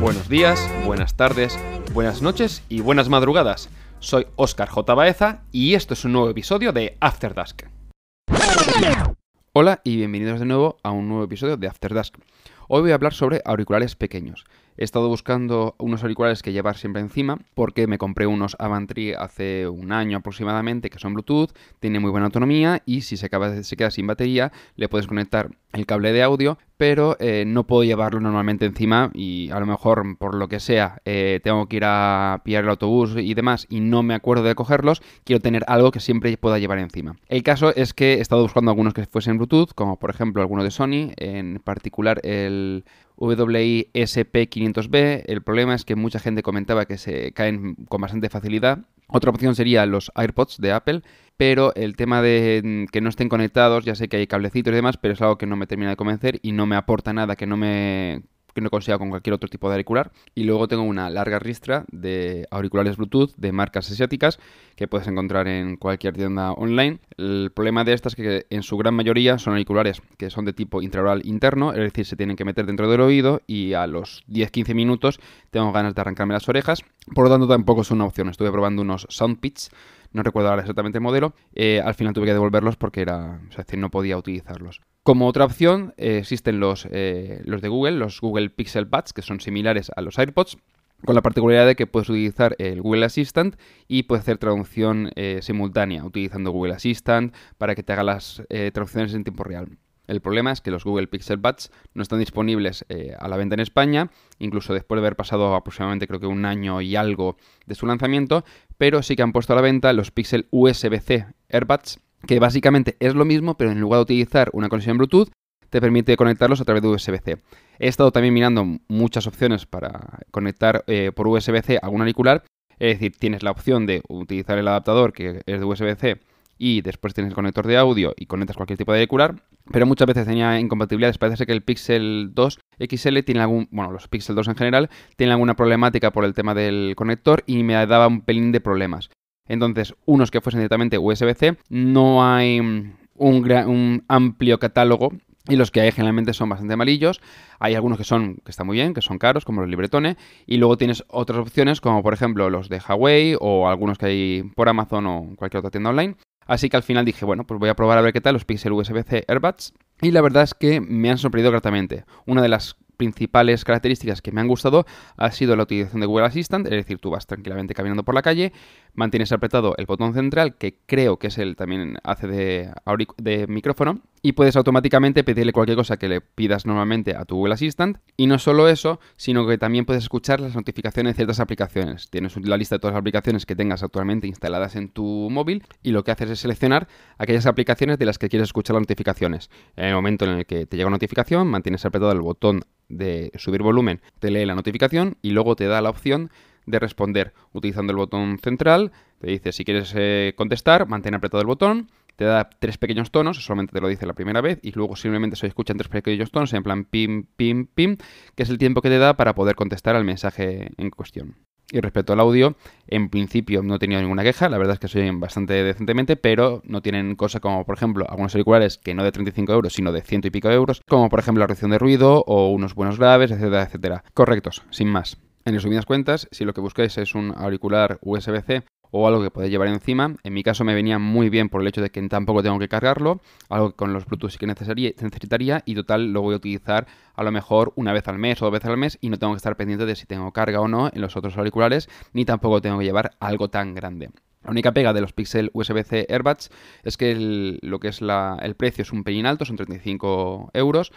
Buenos días, buenas tardes, buenas noches y buenas madrugadas. Soy Oscar J. Baeza y esto es un nuevo episodio de After Dusk. Hola y bienvenidos de nuevo a un nuevo episodio de After Dusk. Hoy voy a hablar sobre auriculares pequeños. He estado buscando unos auriculares que llevar siempre encima porque me compré unos Avantri hace un año aproximadamente que son Bluetooth, tienen muy buena autonomía y si se, acaba, se queda sin batería le puedes conectar el cable de audio, pero eh, no puedo llevarlo normalmente encima y a lo mejor por lo que sea eh, tengo que ir a pillar el autobús y demás y no me acuerdo de cogerlos, quiero tener algo que siempre pueda llevar encima. El caso es que he estado buscando algunos que fuesen Bluetooth, como por ejemplo alguno de Sony, en particular el WISP500B. El problema es que mucha gente comentaba que se caen con bastante facilidad. Otra opción sería los AirPods de Apple, pero el tema de mm, que no estén conectados, ya sé que hay cablecitos y demás, pero es algo que no me termina de convencer y no me aporta nada que no me que no consiga con cualquier otro tipo de auricular. Y luego tengo una larga ristra de auriculares Bluetooth de marcas asiáticas que puedes encontrar en cualquier tienda online. El problema de estas es que en su gran mayoría son auriculares que son de tipo intraoral interno, es decir, se tienen que meter dentro del oído y a los 10-15 minutos tengo ganas de arrancarme las orejas. Por lo tanto, tampoco es una opción. Estuve probando unos Soundpits no recuerdo ahora exactamente el modelo, eh, al final tuve que devolverlos porque era, o sea, no podía utilizarlos. Como otra opción eh, existen los, eh, los de Google, los Google Pixel Buds, que son similares a los AirPods, con la particularidad de que puedes utilizar el Google Assistant y puedes hacer traducción simultánea utilizando Google Assistant para que te haga las traducciones en tiempo real. El problema es que los Google Pixel Buds no están disponibles a la venta en España, incluso después de haber pasado aproximadamente creo que un año y algo de su lanzamiento, pero sí que han puesto a la venta los Pixel USB-C AirBuds, que básicamente es lo mismo, pero en lugar de utilizar una conexión Bluetooth, te permite conectarlos a través de USB-C. He estado también mirando muchas opciones para conectar eh, por USB-C a algún auricular, es decir, tienes la opción de utilizar el adaptador que es de USB-C y después tienes el conector de audio y conectas cualquier tipo de auricular, pero muchas veces tenía incompatibilidades. Parece que el Pixel 2 XL tiene algún, bueno, los Pixel 2 en general tienen alguna problemática por el tema del conector y me daba un pelín de problemas. Entonces, unos que fuesen directamente USB-C, no hay un, un amplio catálogo y los que hay generalmente son bastante amarillos. Hay algunos que son que están muy bien, que son caros, como los Libretone. Y luego tienes otras opciones, como por ejemplo los de Huawei o algunos que hay por Amazon o cualquier otra tienda online. Así que al final dije, bueno, pues voy a probar a ver qué tal los Pixel USB-C AirBuds. Y la verdad es que me han sorprendido gratamente. Una de las principales características que me han gustado ha sido la utilización de Google Assistant, es decir, tú vas tranquilamente caminando por la calle, mantienes apretado el botón central, que creo que es el también hace de, de micrófono, y puedes automáticamente pedirle cualquier cosa que le pidas normalmente a tu Google Assistant. Y no solo eso, sino que también puedes escuchar las notificaciones de ciertas aplicaciones. Tienes la lista de todas las aplicaciones que tengas actualmente instaladas en tu móvil y lo que haces es seleccionar aquellas aplicaciones de las que quieres escuchar las notificaciones. En el momento en el que te llega una notificación, mantienes apretado el botón de subir volumen, te lee la notificación y luego te da la opción de responder utilizando el botón central. Te dice si quieres eh, contestar, mantén apretado el botón te da tres pequeños tonos, solamente te lo dice la primera vez, y luego simplemente se escuchan tres pequeños tonos en plan pim, pim, pim, que es el tiempo que te da para poder contestar al mensaje en cuestión. Y respecto al audio, en principio no he tenido ninguna queja, la verdad es que se oyen bastante decentemente, pero no tienen cosas como, por ejemplo, algunos auriculares que no de 35 euros, sino de ciento y pico euros, como por ejemplo la reducción de ruido o unos buenos graves, etcétera, etcétera. Correctos, sin más. En resumidas cuentas, si lo que buscáis es un auricular USB-C o algo que podéis llevar encima. En mi caso me venía muy bien por el hecho de que tampoco tengo que cargarlo, algo que con los Bluetooth sí que necesitaría y total lo voy a utilizar a lo mejor una vez al mes o dos veces al mes y no tengo que estar pendiente de si tengo carga o no en los otros auriculares, ni tampoco tengo que llevar algo tan grande. La única pega de los Pixel USB-C AirBuds es que lo que es el precio es un pelín alto, son 35 euros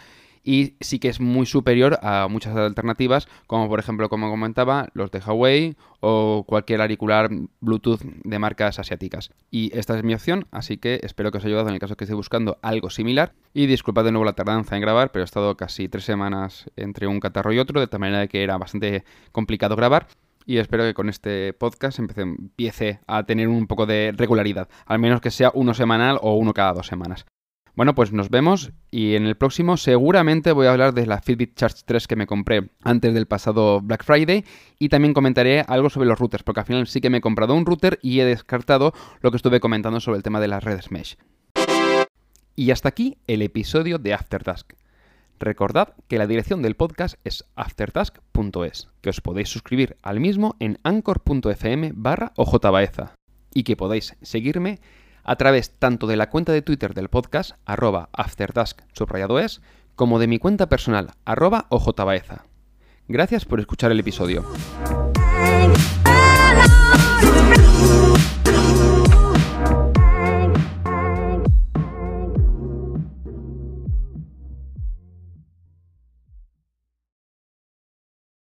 y sí que es muy superior a muchas alternativas, como por ejemplo, como comentaba, los de Huawei o cualquier auricular Bluetooth de marcas asiáticas. Y esta es mi opción, así que espero que os haya ayudado en el caso que esté buscando algo similar. Y disculpad de nuevo la tardanza en grabar, pero he estado casi tres semanas entre un catarro y otro, de tal manera que era bastante complicado grabar. y espero que con este podcast empiece a tener un poco de regularidad, al menos que sea uno semanal o uno cada dos semanas. Bueno, pues nos vemos y en el próximo seguramente voy a hablar de la Fitbit Charge 3 que me compré antes del pasado Black Friday y también comentaré algo sobre los routers, porque al final sí que me he comprado un router y he descartado lo que estuve comentando sobre el tema de las redes mesh. Y hasta aquí el episodio de After Task. Recordad que la dirección del podcast es aftertask.es, que os podéis suscribir al mismo en anchor.fm barra ojbaeza y que podéis seguirme a través tanto de la cuenta de Twitter del podcast, arroba aftertask subrayado es, como de mi cuenta personal, arroba ojbaeza. Gracias por escuchar el episodio.